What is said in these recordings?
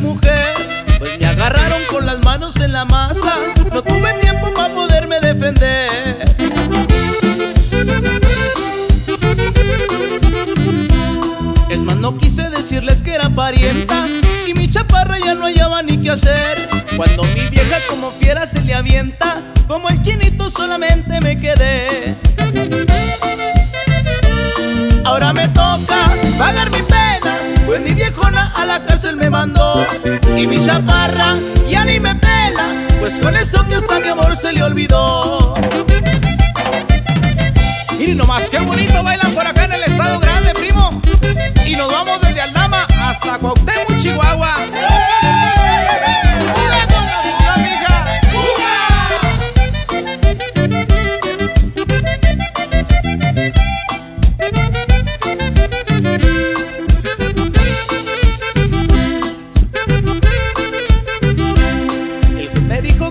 mi. Pues me agarraron con las manos en la masa, no tuve tiempo para poderme defender. Es más, no quise decirles que era parienta y mi chaparra ya no hallaba ni qué hacer. Cuando mi vieja como fiera se le avienta, como el chinito solamente me quedé. Me mandó. Y mi chaparra ya ni me pela, pues con eso que hasta mi amor se le olvidó. Miren nomás, qué bonito bailan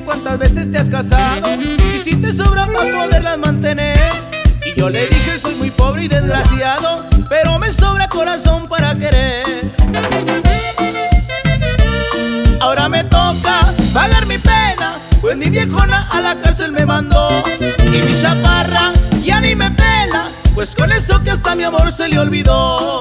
cuántas veces te has casado y si te sobra para poderlas mantener. Y yo le dije soy muy pobre y desgraciado, pero me sobra corazón para querer. Ahora me toca pagar mi pena, pues mi viejona a la cárcel me mandó. Y mi chaparra ya ni me pela, pues con eso que hasta mi amor se le olvidó.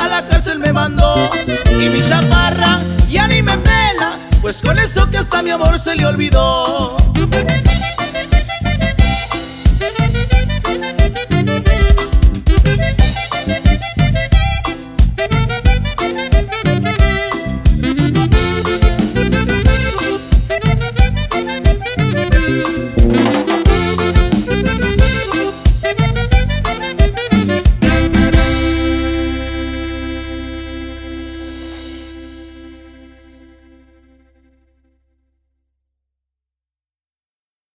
A la cárcel me mandó. Y mi chaparra ya ni me pela, pues con eso que hasta mi amor se le olvidó.